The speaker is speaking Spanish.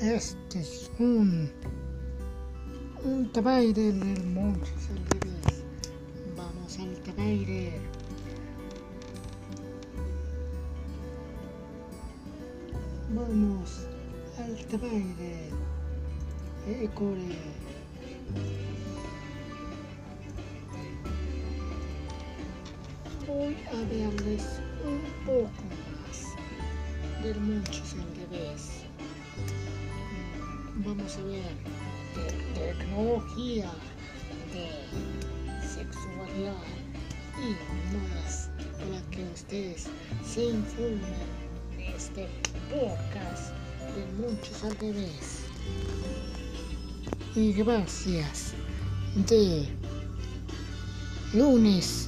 Este es un, un del al revés. Vamos al tabaire. Vamos al tabaire. Ecore. Voy a verles un poco más del al revés. Vamos a ver de tecnología, de sexualidad y más para que ustedes se informen de este podcast de muchos revés. Y gracias de lunes